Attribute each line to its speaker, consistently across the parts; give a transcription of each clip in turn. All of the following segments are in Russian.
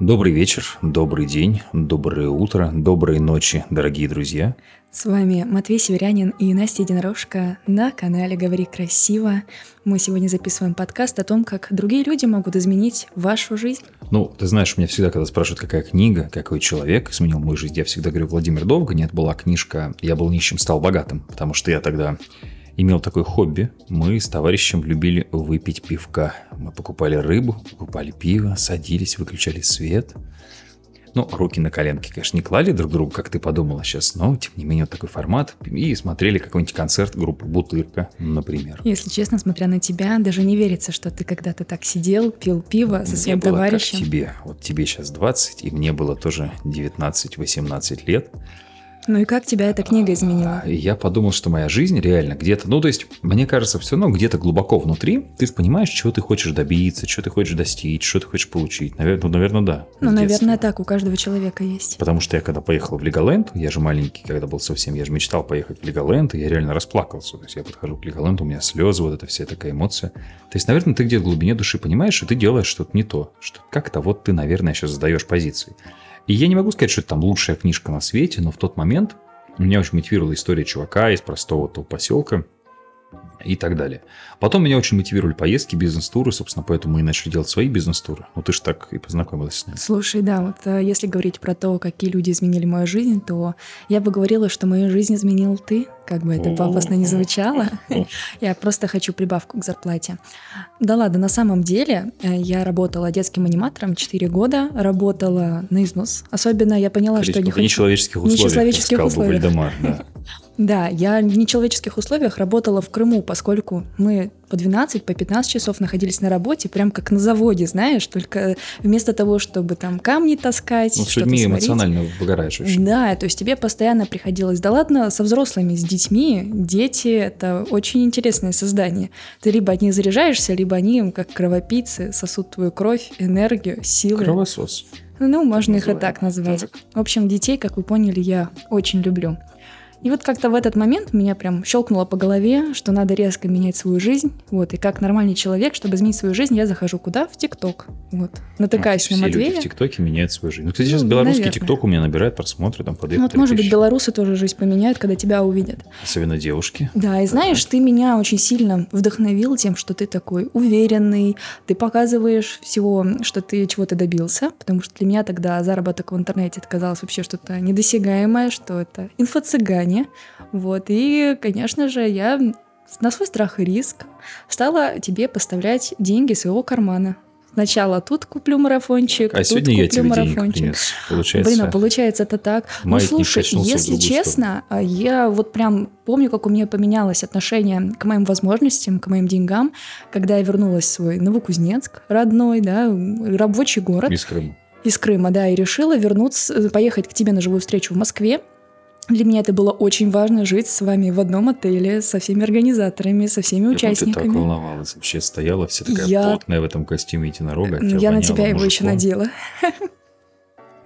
Speaker 1: Добрый вечер, добрый день, доброе утро, доброй ночи, дорогие друзья.
Speaker 2: С вами Матвей Северянин и Настя Единорожка на канале «Говори красиво». Мы сегодня записываем подкаст о том, как другие люди могут изменить вашу жизнь.
Speaker 1: Ну, ты знаешь, меня всегда, когда спрашивают, какая книга, какой человек изменил мою жизнь, я всегда говорю, Владимир Довго. Нет, была книжка «Я был нищим, стал богатым», потому что я тогда имел такое хобби. Мы с товарищем любили выпить пивка. Мы покупали рыбу, покупали пиво, садились, выключали свет. Ну, руки на коленки, конечно, не клали друг другу, как ты подумала сейчас, но, тем не менее, вот такой формат. И смотрели какой-нибудь концерт группы «Бутырка», например.
Speaker 2: Если честно, смотря на тебя, даже не верится, что ты когда-то так сидел, пил пиво со своим
Speaker 1: было
Speaker 2: товарищем.
Speaker 1: Как тебе. Вот тебе сейчас 20, и мне было тоже 19-18 лет.
Speaker 2: Ну и как тебя эта книга изменила?
Speaker 1: А, Я подумал, что моя жизнь реально где-то, ну то есть, мне кажется, все равно где-то глубоко внутри ты понимаешь, чего ты хочешь добиться, чего ты хочешь достичь, что ты хочешь получить. Наверное, ну, наверное да.
Speaker 2: Ну, наверное, так у каждого человека есть.
Speaker 1: Потому что я когда поехал в Леголенд, я же маленький, когда был совсем, я же мечтал поехать в Леголенд, и я реально расплакался. То есть я подхожу к Леголенду, у меня слезы, вот эта вся такая эмоция. То есть, наверное, ты где-то в глубине души понимаешь, что ты делаешь что-то не то, что как-то вот ты, наверное, сейчас задаешь позиции. И я не могу сказать, что это там лучшая книжка на свете, но в тот момент меня очень мотивировала история чувака из простого того поселка и так далее. Потом меня очень мотивировали поездки, бизнес-туры, собственно, поэтому мы и начали делать свои бизнес-туры. Ну, ты же так и познакомилась с ними.
Speaker 2: Слушай, да, вот э, если говорить про то, какие люди изменили мою жизнь, то я бы говорила, что мою жизнь изменил ты, как бы это пафосно не звучало. Я просто хочу прибавку к зарплате. Да ладно, на самом деле э, я работала детским аниматором 4 года, работала на износ. Особенно я поняла, что не
Speaker 1: в нечеловеческих
Speaker 2: в
Speaker 1: условиях,
Speaker 2: нечеловеческих условиях.
Speaker 1: Вальдемар, да.
Speaker 2: Да, я в нечеловеческих условиях работала в Крыму, поскольку мы по 12, по 15 часов находились на работе, прям как на заводе, знаешь, только вместо того, чтобы там камни таскать,
Speaker 1: Ну, с людьми
Speaker 2: сварить.
Speaker 1: эмоционально выгораешь очень.
Speaker 2: Да, то есть тебе постоянно приходилось, да ладно, со взрослыми, с детьми, дети — это очень интересное создание. Ты либо от них заряжаешься, либо они, как кровопийцы, сосут твою кровь, энергию, силы.
Speaker 1: Кровосос.
Speaker 2: Ну, можно их и так назвать.
Speaker 1: Так.
Speaker 2: В общем, детей, как вы поняли, я очень люблю. И вот как-то в этот момент меня прям щелкнуло по голове, что надо резко менять свою жизнь. Вот, и как нормальный человек, чтобы изменить свою жизнь, я захожу куда? В ТикТок. Вот. Натыкаюсь
Speaker 1: Ну,
Speaker 2: на
Speaker 1: все люди
Speaker 2: Матвея.
Speaker 1: в ТикТоке меняют свою жизнь. Ну, кстати, сейчас
Speaker 2: Ну,
Speaker 1: белорусский. ТикТок у меня набирает просмотры там под
Speaker 2: Ну, вот, может быть, белорусы тоже жизнь поменяют, когда тебя увидят.
Speaker 1: Особенно девушки.
Speaker 2: Да, и знаешь, ты меня очень сильно вдохновил тем, что ты такой уверенный, ты показываешь всего, что ты чего-то добился, потому что для меня тогда заработок в интернете это казалось вообще что-то недосягаемое, что это инфо-цыгане. Вот, и, конечно же, я на свой страх и риск стала тебе поставлять деньги своего кармана. Сначала тут куплю марафончик,
Speaker 1: А
Speaker 2: тут
Speaker 1: сегодня я
Speaker 2: куплю
Speaker 1: тебе денег
Speaker 2: марафончик.
Speaker 1: принес. Получается,
Speaker 2: Блин, а получается это так. Ну, слушай, если честно, а, я вот прям помню, как у меня поменялось отношение к моим возможностям, к моим деньгам, когда я вернулась в свой Новокузнецк, родной, да, рабочий город
Speaker 1: из Крыма.
Speaker 2: из Крыма, да, и решила вернуться, э, поехать к тебе на живую встречу в Москве. Для меня это было очень важно жить с вами в одном отеле, со всеми организаторами, со всеми
Speaker 1: Я помню, Ты так
Speaker 2: участниками.
Speaker 1: волновалась. Вообще стояла вся такая
Speaker 2: Я-
Speaker 1: потная в этом костюме единорога. тебя
Speaker 2: Я на тебя его еще надела.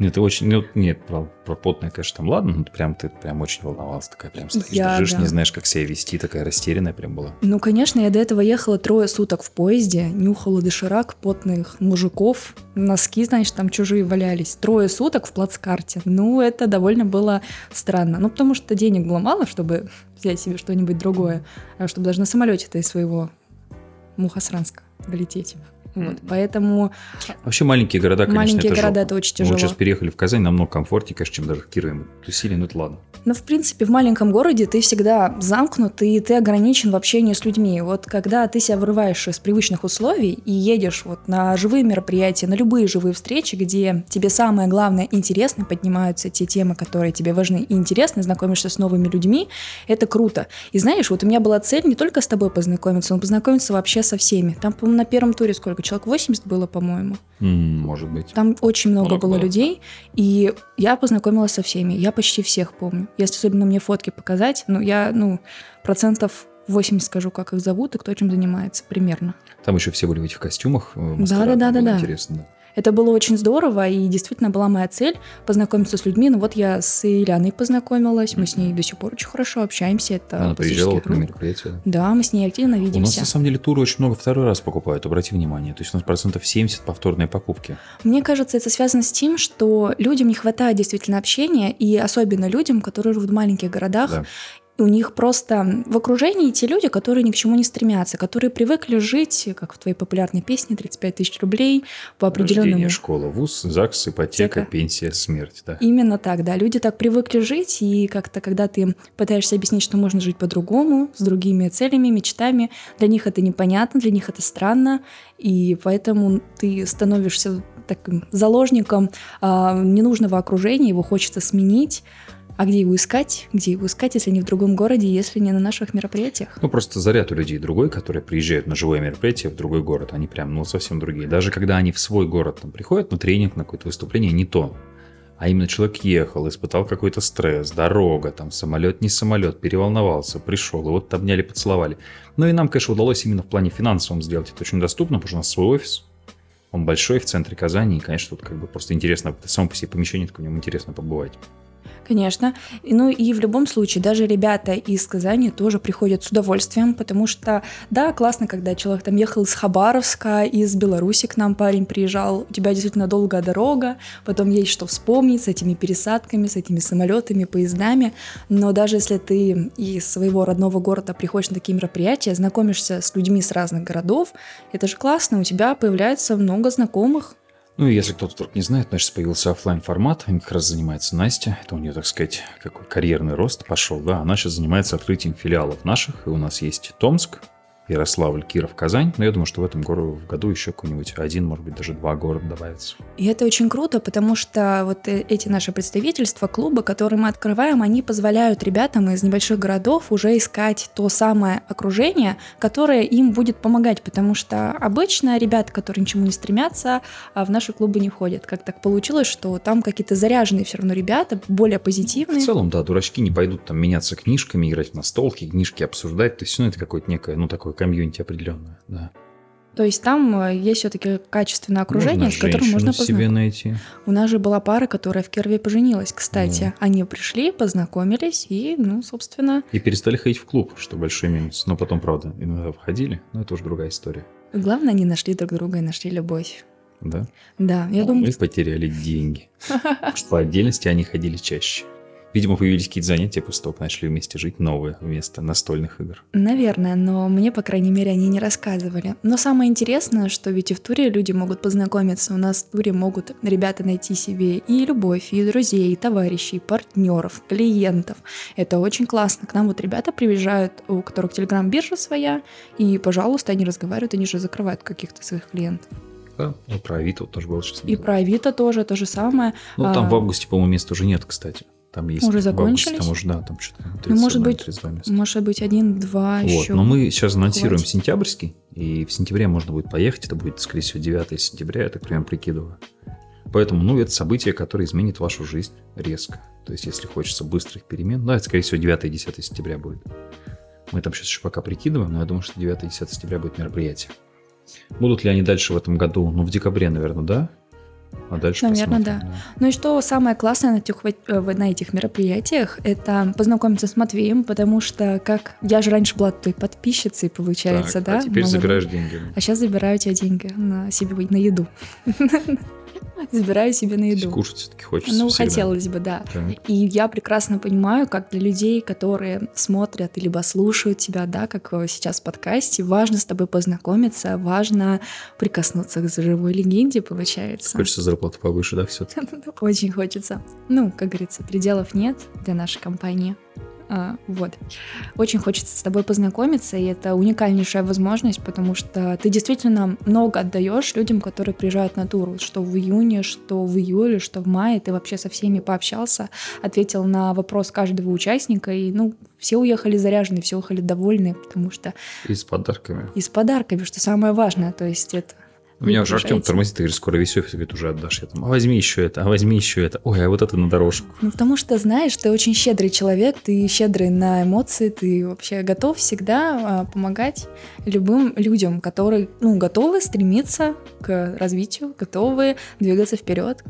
Speaker 1: Нет, ты очень... Ну, нет, про, про потное, конечно, там ладно, но ты прям, ты прям очень волновалась. Такая прям стоишь,
Speaker 2: Я,
Speaker 1: дрожишь,
Speaker 2: да.
Speaker 1: не знаешь, как себя вести. Такая растерянная прям была.
Speaker 2: Ну, конечно, я до этого ехала трое суток в поезде, нюхала доширак потных мужиков, носки, значит, там чужие валялись. Трое суток в плацкарте. Ну, это довольно было странно. Ну, потому что денег было мало, чтобы взять себе что-нибудь другое, а чтобы даже на самолете-то из своего Мухосранска долететь. Вот, поэтому
Speaker 1: Вообще маленькие города, конечно,
Speaker 2: маленькие
Speaker 1: это
Speaker 2: города это очень
Speaker 1: Мы
Speaker 2: тяжело.
Speaker 1: вот сейчас переехали в Казань, намного комфортнее, конечно, чем даже в Кирове. Мы тусили, ну это ладно.
Speaker 2: Но, в принципе, в маленьком городе ты всегда замкнут, и ты ограничен в общении с людьми. Вот когда ты себя вырываешь из привычных условий и едешь вот на живые мероприятия, на любые живые встречи, где тебе самое главное интересно, поднимаются те темы, которые тебе важны и интересны, знакомишься с новыми людьми, это круто. И знаешь, вот у меня была цель не только с тобой познакомиться, но познакомиться вообще со всеми. Там, по-моему, на первом туре сколько? Человек 80 было, по-моему.
Speaker 1: Может быть.
Speaker 2: Там очень много,
Speaker 1: Много
Speaker 2: было
Speaker 1: было.
Speaker 2: людей, и я познакомилась со всеми. Я почти всех помню. Если особенно мне фотки показать, ну, я, ну, процентов 80 скажу, как их зовут и кто чем занимается, примерно.
Speaker 1: Там еще все были в этих костюмах. э,
Speaker 2: Да-да-да-да-да.
Speaker 1: маскарадных, было Интересно, да.
Speaker 2: Это было очень здорово, и действительно была моя цель познакомиться с людьми. Ну вот я с Ильяной познакомилась, мы с ней до сих пор очень хорошо общаемся. Это
Speaker 1: Она приезжала
Speaker 2: классический
Speaker 1: на мероприятие.
Speaker 2: Да, мы с ней активно
Speaker 1: У нас
Speaker 2: видимся.
Speaker 1: на самом деле туры очень много второй раз покупают, обрати внимание. То есть у нас процентов 70 повторные покупки.
Speaker 2: Мне кажется, это связано с тем, что людям не хватает действительно общения, и особенно людям, которые живут в маленьких городах,
Speaker 1: Да.
Speaker 2: У них просто в окружении те люди, которые ни к чему не стремятся, которые привыкли жить, как в твоей популярной песне, 35 тысяч рублей по определенному...
Speaker 1: Рождение, школа, вуз, ЗАГС, ипотека,
Speaker 2: Ипотека.
Speaker 1: пенсия, смерть. Да.
Speaker 2: Именно так, да. Люди так привыкли жить, и как-то, когда ты пытаешься объяснить, что можно жить по-другому, с другими целями, мечтами, для них это непонятно, для них это странно, и поэтому ты становишься таким заложником а, ненужного окружения, его хочется сменить. А где его искать? Где его искать, если не в другом городе, если не на наших мероприятиях?
Speaker 1: Ну, просто заряд у людей другой, которые приезжают на живое мероприятие в другой город. Они прям, ну, совсем другие. Даже когда они в свой город там, приходят на тренинг, на какое-то выступление, не то. А именно человек ехал, испытал какой-то стресс, дорога, там, самолет, не самолет, переволновался, пришел, и вот обняли, поцеловали. Ну и нам, конечно, удалось именно в плане финансовом сделать это очень доступно, потому что у нас свой офис, он большой, в центре Казани, и, конечно, тут как бы просто интересно, само по себе помещение, так в нем интересно побывать.
Speaker 2: Конечно. Ну и в любом случае, даже ребята из Казани тоже приходят с удовольствием, потому что, да, классно, когда человек там ехал из Хабаровска, из Беларуси к нам парень приезжал, у тебя действительно долгая дорога, потом есть что вспомнить с этими пересадками, с этими самолетами, поездами, но даже если ты из своего родного города приходишь на такие мероприятия, знакомишься с людьми с разных городов, это же классно, у тебя появляется много знакомых,
Speaker 1: Ну и если кто-то вдруг не знает, значит, появился оффлайн формат. Им как раз занимается Настя, это у нее, так сказать, какой карьерный рост пошел, да, она сейчас занимается открытием филиалов наших, и у нас есть Томск, Ярославль, Киров, Казань, но я думаю, что в этом году, в еще какой-нибудь один, может быть, даже два города добавится.
Speaker 2: И это очень круто, потому что вот э- эти наши представительства, клубы, которые мы открываем, они позволяют ребятам из небольших городов уже искать то самое окружение, которое им будет помогать, потому что обычно ребята, которые ничему не стремятся, а в наши клубы не ходят. Как так получилось, что там какие-то заряженные все равно ребята, более
Speaker 1: В
Speaker 2: позитивные.
Speaker 1: целом, да, дурачки не пойдут там меняться книжками, играть в настолки, книжки обсуждать, то есть, ну, это какое-то некое, ну, такое комьюнити определенное, да.
Speaker 2: То есть там э, есть все-таки качественное окружение,
Speaker 1: Можно
Speaker 2: с которым можно
Speaker 1: себе найти.
Speaker 2: У нас же была пара, которая в Кирове поженилась, кстати.
Speaker 1: Да.
Speaker 2: Они пришли, познакомились и, ну, собственно,
Speaker 1: И перестали ходить в клуб, что большой минус. Но потом, правда, иногда входили, но это уже другая история.
Speaker 2: главное, они нашли друг друга и нашли любовь.
Speaker 1: Да?
Speaker 2: Да, я
Speaker 1: А
Speaker 2: думаю,
Speaker 1: Мы потеряли деньги. Потому что по отдельности они ходили чаще. Видимо, появились какие-то занятия после того, как начали вместе жить, новые вместо настольных игр.
Speaker 2: наверное, но мне, по крайней мере, они не рассказывали. Но самое интересное, что ведь и в туре люди могут познакомиться. У нас в туре могут ребята найти себе и любовь, и друзей, и товарищей, и партнеров, клиентов. Это очень классно. К нам вот ребята приезжают, у которых телеграм-биржа своя, и, пожалуйста, они разговаривают, они же закрывают каких-то своих клиентов.
Speaker 1: Да, ну, про Авито тоже было сейчас.
Speaker 2: И про Авито тоже то же самое.
Speaker 1: Ну, там
Speaker 2: а,
Speaker 1: в августе, по-моему, места уже нет, кстати. Там есть.
Speaker 2: Уже закончились?
Speaker 1: Там уже, да, там что-то.
Speaker 2: Ну, может
Speaker 1: 31,
Speaker 2: быть,
Speaker 1: 32 места.
Speaker 2: Может быть, один-два
Speaker 1: Вот,
Speaker 2: еще.
Speaker 1: но мы сейчас анонсируем
Speaker 2: хватит.
Speaker 1: сентябрьский, и в сентябре можно будет поехать, это будет, скорее всего, 9 сентября, я так прям прикидываю. Поэтому, ну, это событие, которое изменит вашу жизнь резко. То есть, если хочется быстрых перемен, да, это, скорее всего, 9 и 10 сентября будет. Мы там сейчас еще пока прикидываем, но я думаю, что 9 и 10 сентября будет мероприятие. Будут ли они дальше в этом году? Ну, в декабре, наверное, да? А дальше
Speaker 2: Наверное,
Speaker 1: посмотрим,
Speaker 2: Ну и что самое классное на этих, э, на этих мероприятиях, это познакомиться с Матвеем, потому что как я же раньше была той подписчицей, получается,
Speaker 1: Так,
Speaker 2: да?
Speaker 1: А теперь
Speaker 2: Много-
Speaker 1: забираешь деньги.
Speaker 2: А сейчас забираю у тебя деньги на себе на еду. Забираю себе на еду.
Speaker 1: Кушать все-таки хочется
Speaker 2: Ну,
Speaker 1: всегда.
Speaker 2: хотелось бы, да.
Speaker 1: Так.
Speaker 2: И я прекрасно понимаю, как для людей, которые смотрят либо слушают тебя, да, как сейчас в подкасте, важно с тобой познакомиться, важно прикоснуться к живой легенде, получается.
Speaker 1: Хочется зарплату повыше, да, все
Speaker 2: Очень хочется. Ну, как говорится, пределов нет для нашей компании. А, вот. Очень хочется с тобой познакомиться, и это уникальнейшая возможность, потому что ты действительно много отдаешь людям, которые приезжают на тур. Что в июне, что в июле, что в мае. Ты вообще со всеми пообщался, ответил на вопрос каждого участника, и, ну, все уехали заряженные, все уехали довольны, потому что
Speaker 1: И с подарками.
Speaker 2: и с подарками, что самое важное, то есть это
Speaker 1: У меня уже Артем тормозит, ты говоришь, скоро весь офис, говорит, уже отдашь. Я там, а возьми еще это, а возьми еще это. Ой, а вот это на дорожку.
Speaker 2: Ну, потому что, знаешь, ты очень щедрый человек, ты щедрый на эмоции, ты вообще готов всегда а, помогать любым людям, которые, ну, готовы стремиться к развитию, готовы двигаться вперед.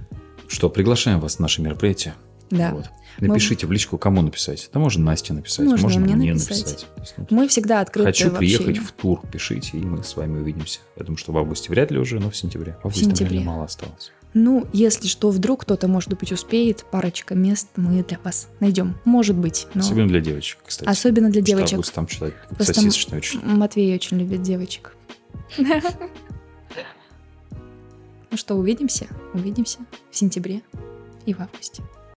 Speaker 1: Что, приглашаем вас на наше мероприятие.
Speaker 2: Да.
Speaker 1: Вот. Напишите Мы... в личку, кому написать. Да можно Насте написать,
Speaker 2: можно,
Speaker 1: можно
Speaker 2: мне,
Speaker 1: мне
Speaker 2: написать. написать. Мы всегда открыты
Speaker 1: Хочу приехать в тур, пишите, и мы с вами увидимся. Я думаю, что в августе вряд ли уже, но в сентябре. В августе,
Speaker 2: в сентябре.
Speaker 1: наверное, мало осталось.
Speaker 2: Ну, если что, вдруг кто-то, может быть, успеет, парочка мест мы для вас найдем. Может быть.
Speaker 1: Но... Особенно для девочек, кстати.
Speaker 2: Особенно для девочек.
Speaker 1: Август там человек сосисочный очень.
Speaker 2: Матвей очень любит девочек. Ну что, увидимся? Увидимся в сентябре и в августе.